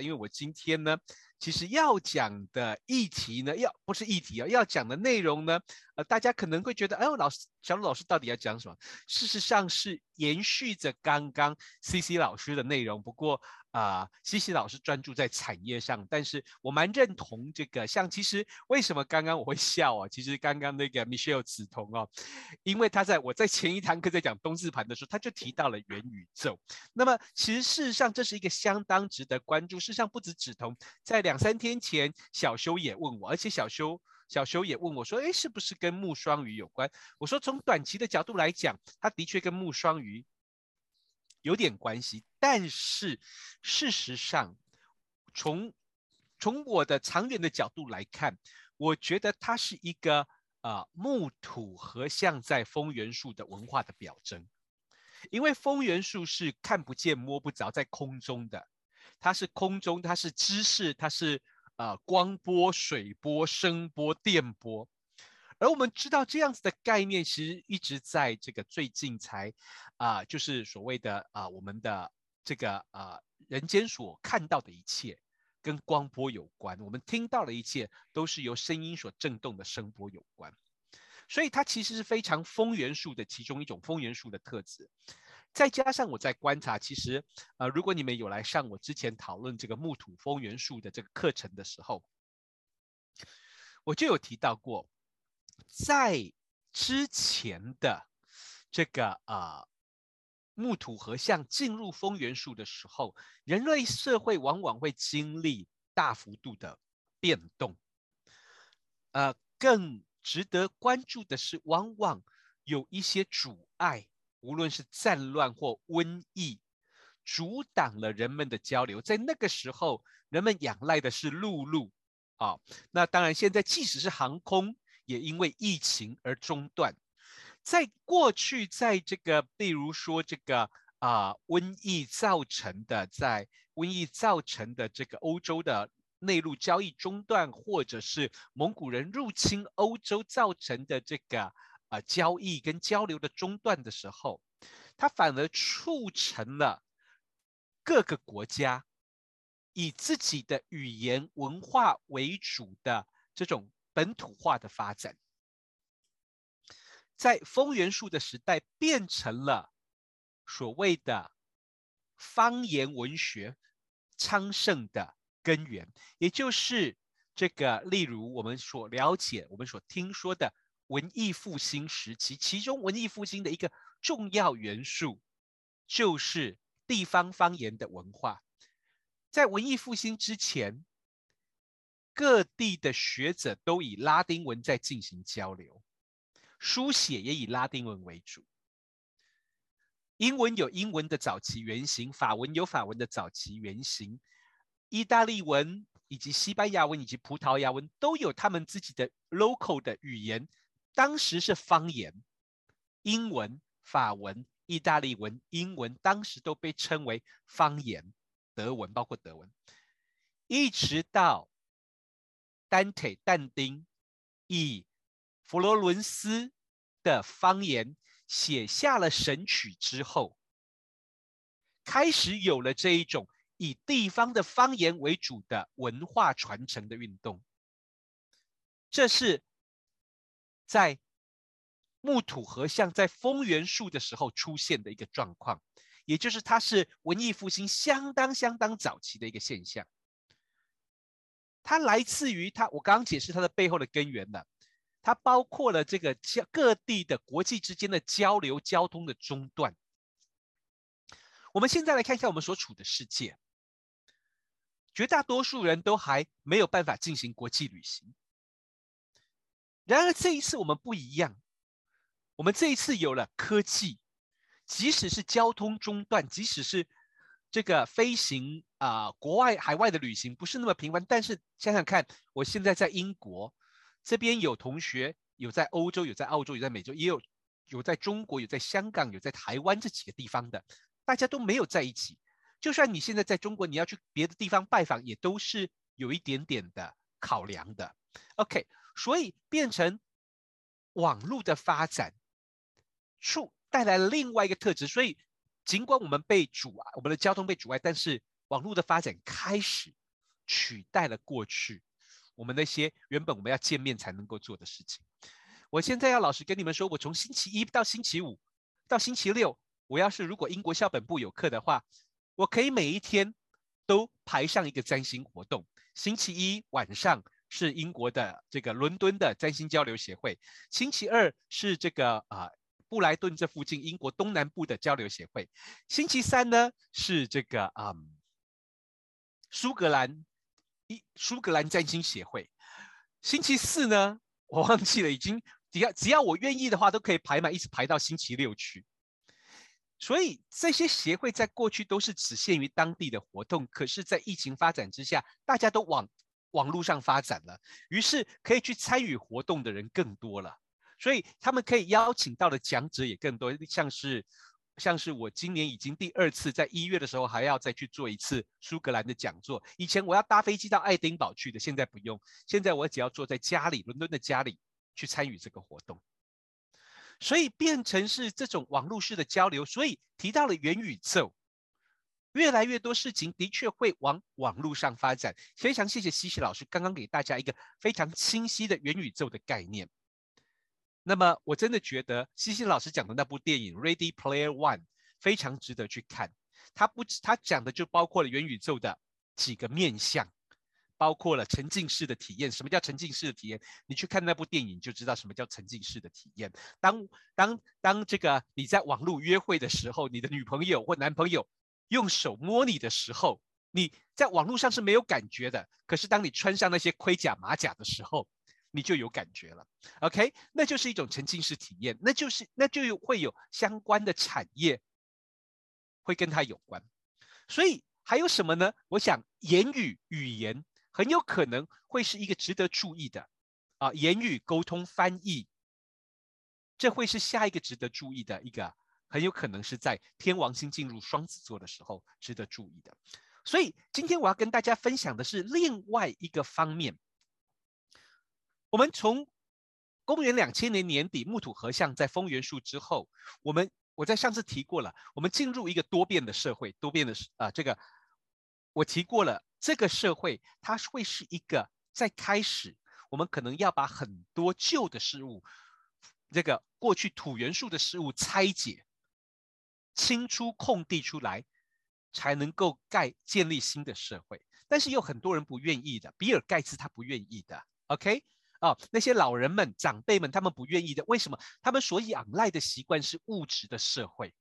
因为我今天呢，其实要讲的议题呢，要不是议题啊，要讲的内容呢，呃，大家可能会觉得，哎呦，老师，小鲁老师到底要讲什么？事实上是延续着刚刚 CC 老师的内容，不过。啊，西西老师专注在产业上，但是我蛮认同这个。像其实为什么刚刚我会 笑啊？其实刚刚那个 Michelle 子彤哦，因为他在我在前一堂课在讲冬字盘的时候，他就提到了元宇宙。那么其实事实上这是一个相当值得关注。事实上不止子彤，在两三天前小修也问我，而且小修小修也问我说，哎，是不是跟木双鱼有关？我说从短期的角度来讲，它的确跟木双鱼。有点关系，但是事实上，从从我的长远的角度来看，我觉得它是一个呃木土合相在风元素的文化的表征，因为风元素是看不见摸不着，在空中的，它是空中，它是知识，它是呃光波、水波、声波、电波。而我们知道这样子的概念，其实一直在这个最近才，啊、就是所谓的啊、我们的这个啊、人间所看到的一切跟光波有关，我们听到的一切都是由声音所震动的声波有关，所以它其实是非常风元素的其中一种风元素的特质。再加上我在观察，其实呃，如果你们有来上我之前讨论这个木土风元素的这个课程的时候，我就有提到过。在之前的这个、呃、木土合相进入风元素的时候，人类社会往往会经历大幅度的变动。呃，更值得关注的是，往往有一些阻碍，无论是战乱或瘟疫，阻挡了人们的交流。在那个时候，人们仰赖的是陆路啊。那当然，现在即使是航空。也因为疫情而中断，在过去，在这个，比如说这个啊、瘟疫造成的，在瘟疫造成的这个欧洲的内陆交易中断，或者是蒙古人入侵欧洲造成的这个啊、交易跟交流的中断的时候，它反而促成了各个国家以自己的语言文化为主的这种。本土化的发展，在风元素的时代变成了所谓的方言文学昌盛的根源，也就是这个，例如我们所了解、我们所听说的文艺复兴时期，其中文艺复兴的一个重要元素就是地方方言的文化。在文艺复兴之前，各地的学者都以拉丁文在进行交流，书写也以拉丁文为主。英文有英文的早期原型，法文有法文的早期原型，意大利文以及西班牙文以及葡萄牙文都有他们自己的 local 的语言，当时是方言。英文、法文、意大利文、英文当时都被称为方言，德文包括德文，一直到。丹铁但丁以佛罗伦斯的方言写下了《神曲》之后，开始有了这一种以地方的方言为主的文化传承的运动。这是在木土合相在丰原术的时候出现的一个状况，也就是它是文艺复兴相当相当早期的一个现象。它来自于它，我刚刚解释它的背后的根源了。它包括了这个交各地的国际之间的交流、交通的中断。我们现在来看一下我们所处的世界，绝大多数人都还没有办法进行国际旅行。然而这一次我们不一样，我们这一次有了科技，即使是交通中断，即使是。这个飞行啊、国外海外的旅行不是那么频繁，但是想想看，我现在在英国这边有同学，有在欧洲，有在澳洲，有在美洲，也有有在中国，有在香港，有在台湾这几个地方的，大家都没有在一起。就算你现在在中国，你要去别的地方拜访，也都是有一点点的考量的。OK，所以变成网络的发展，触带来了另外一个特质，所以。尽管我们被阻碍，我们的交通被阻碍，但是网络的发展开始取代了过去我们那些原本我们要见面才能够做的事情。我现在要老实跟你们说，我从星期一到星期五到星期六，我要是如果英国校本部有课的话，我可以每一天都排上一个占星活动。星期一晚上是英国的这个伦敦的占星交流协会，星期二是这个啊、布莱顿这附近英国东南部的交流协会，星期三呢是这个啊、嗯、苏格兰一苏格兰占星协会，星期四呢 我忘记了，已经只要只要我愿意的话，都可以排满，一直排到星期六去。所以这些协会在过去都是只限于当地的活动，可是，在疫情发展之下，大家都往网络上发展了，于是可以去参与活动的人更多了，所以他们可以邀请到的讲者也更多，像是像是我今年已经第二次在一月的时候还要再去做一次苏格兰的讲座，以前我要搭飞机到爱丁堡去的，现在不用，现在我只要坐在家里，伦敦的家里去参与这个活动。所以变成是这种网络式的交流，所以提到了元宇宙，越来越多事情的确会往网络上发展。非常谢谢西西老师刚刚给大家一个非常清晰的元宇宙的概念。那么我真的觉得西西老师讲的那部电影《Ready Player One》非常值得去看。他不，他讲的就包括了元宇宙的几个面向。包括了沉浸式的体验。什么叫沉浸式的体验？你去看那部电影就知道什么叫沉浸式的体验。当当当这个你在网络约会的时候，你的女朋友或男朋友用手摸你的时候，你在网络上是没有感觉的。可是当你穿上那些盔甲马甲的时候，你就有感觉了。OK，那就是一种沉浸式体验，那就是那就会有相关的产业会跟它有关。所以还有什么呢？我想言语语言。很有可能会是一个值得注意的啊，言语沟通翻译，这会是下一个值得注意的一个，很有可能是在天王星进入双子座的时候值得注意的。所以今天我要跟大家分享的是另外一个方面。我们从公元两千年年底木土合相在丰原数之后，我们我在上次提过了，我们进入一个多变的社会，多变的啊，这个我提过了。这个社会，它会是一个在开始，我们可能要把很多旧的事物，这个过去土元素的事物拆解，清出空地出来，才能够盖建立新的社会。但是有很多人不愿意的，比尔盖茨他不愿意的。OK，哦，那些老人们、长辈们，他们不愿意的。为什么？他们所仰赖的习惯是物质的社会。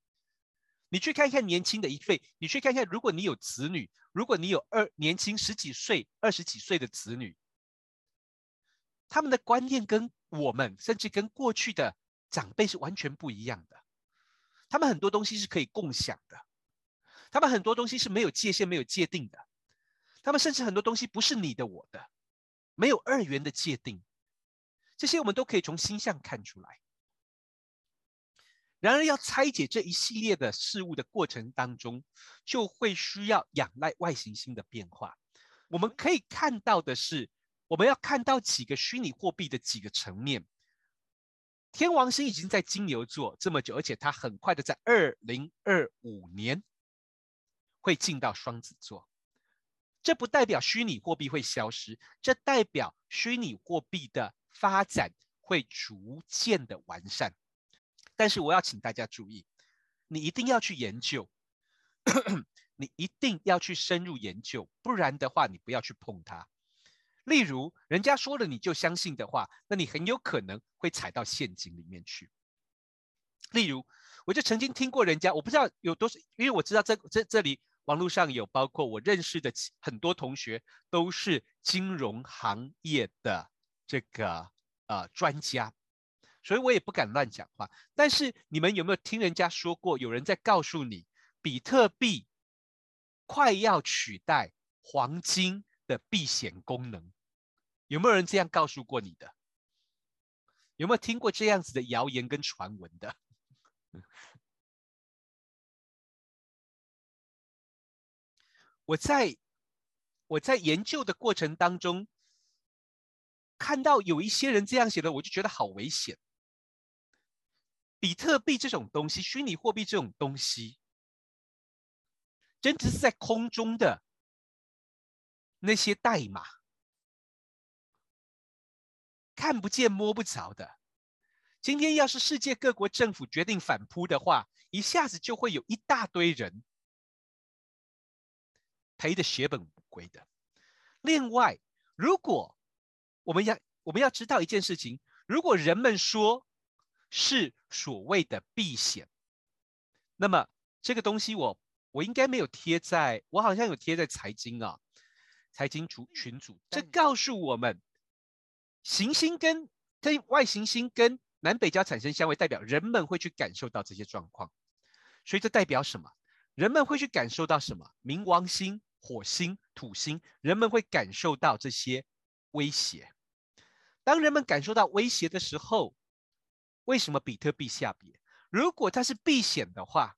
你去看一看年轻的一辈，你去看一看，如果你有子女，如果你有二年轻十几岁、二十几岁的子女，他们的观念跟我们，甚至跟过去的长辈是完全不一样的。他们很多东西是可以共享的，他们很多东西是没有界限、没有界定的，他们甚至很多东西不是你的、我的，没有二元的界定，这些我们都可以从星象看出来。然而，要拆解这一系列的事物的过程当中，就会需要仰赖外行星的变化。我们可以看到的是，我们要看到几个虚拟货币的几个层面。天王星已经在金牛座这么久，而且它很快的在二零二五年会进到双子座。这不代表虚拟货币会消失，这代表虚拟货币的发展会逐渐的完善。但是我要请大家注意，你一定要去研究，你一定要去深入研究，不然的话，你不要去碰它。例如，人家说了你就相信的话，那你很有可能会踩到陷阱里面去。例如，我就曾经听过人家，我不知道有多少，因为我知道这这这里网络上有，包括我认识的很多同学都是金融行业的这个呃专家。所以我也不敢乱讲话。但是你们有没有听人家说过，有人在告诉你，比特币快要取代黄金的避险功能？有没有人这样告诉过你的？有没有听过这样子的谣言跟传闻的？我在我在研究的过程当中，看到有一些人这样写的，我就觉得好危险。比特币这种东西，虚拟货币这种东西，真的是在空中的那些代码，看不见摸不着的。今天要是世界各国政府决定反扑的话，一下子就会有一大堆人赔的血本无归的。另外，如果我们要我们要知道一件事情，如果人们说是所谓的避险，那么这个东西我。我应该没有贴在，我好像有贴在财经啊，财经组群组。这告诉我们，行星跟跟外行星跟南北交产生相位，代表人们会去感受到这些状况。所以这代表什么？人们会去感受到什么？冥王星、火星、土星，人们会感受到这些威胁。当人们感受到威胁的时候，为什么比特币下跌？如果它是避险的话，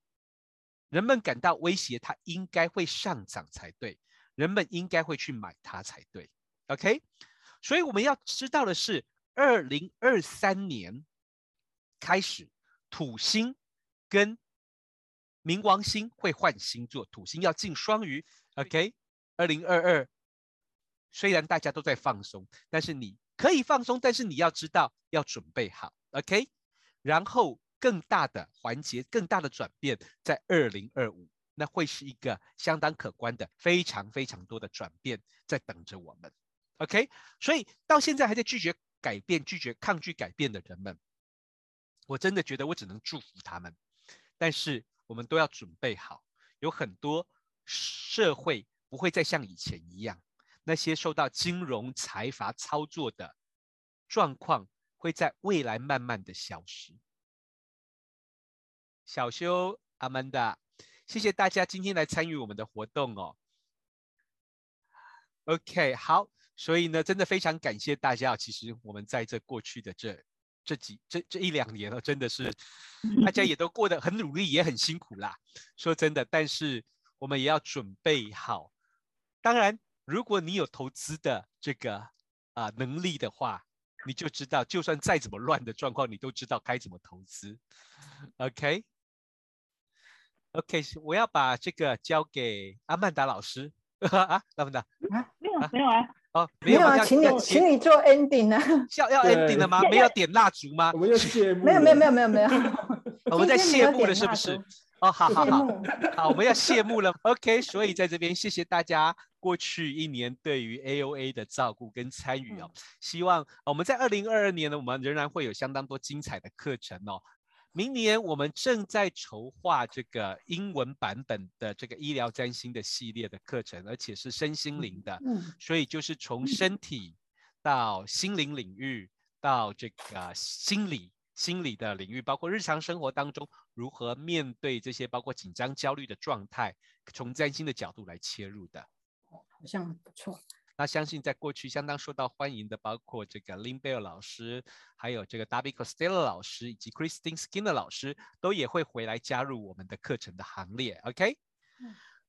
人们感到威胁，它应该会上涨才对，人们应该会去买它才对。OK，所以我们要知道的是，二零二三年开始，土星跟冥王星会换星座，土星要进双鱼。OK，二零二二，虽然大家都在放松，但是你可以放松，但是你要知道要准备好。OK，然后。更大的环节，更大的转变，在二零二五，那会是一个相当可观的、非常非常多的转变在等着我们。OK，所以到现在还在拒绝改变、拒绝抗拒改变的人们，我真的觉得我只能祝福他们。但是我们都要准备好，有很多社会不会再像以前一样，那些受到金融财阀操作的状况，会在未来慢慢的消失。小修、阿曼达，谢谢大家今天来参与我们的活动哦。OK，好，所以呢，真的非常感谢大家。其实我们在这过去的这这几这这一两年哦，真的是大家也都过得很努力，也很辛苦啦。说真的，但是我们也要准备好。当然，如果你有投资的这个啊、呃、能力的话，你就知道，就算再怎么乱的状况，你都知道该怎么投资。OK。OK，我要把这个交给阿曼达老师 啊，阿曼达啊，没有没有啊，哦没有啊，请你请你做 ending 啊，要要 ending 了吗？没有点蜡烛吗？我们要谢幕，没有没有没有没有没有，我们在谢幕了是不是？哦，好好好，好，我们要谢幕了。OK，所以在这边谢谢大家过去一年对于 AOA 的照顾跟参与哦，希望我们在二零二二年呢，我们仍然会有相当多精彩的课程哦。明年我们正在筹划这个英文版本的这个医疗占星的系列的课程，而且是身心灵的，所以就是从身体到心灵领域，到这个心理心理的领域，包括日常生活当中如何面对这些包括紧张、焦虑的状态，从占星的角度来切入的。好像不错。那相信在过去相当受到欢迎的，包括这个 Lynn Bell 老师，还有这个 Darby Costello 老师，以及 Christine Skinner 老师，都也会回来加入我们的课程的行列。OK，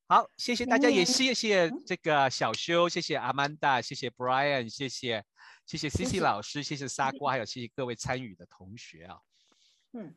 好，谢谢大家，也谢谢这个小修，谢谢 Amanda，谢谢 Brian，谢谢谢谢 Cici 老师，谢谢沙瓜，还有谢谢各位参与的同学啊。嗯。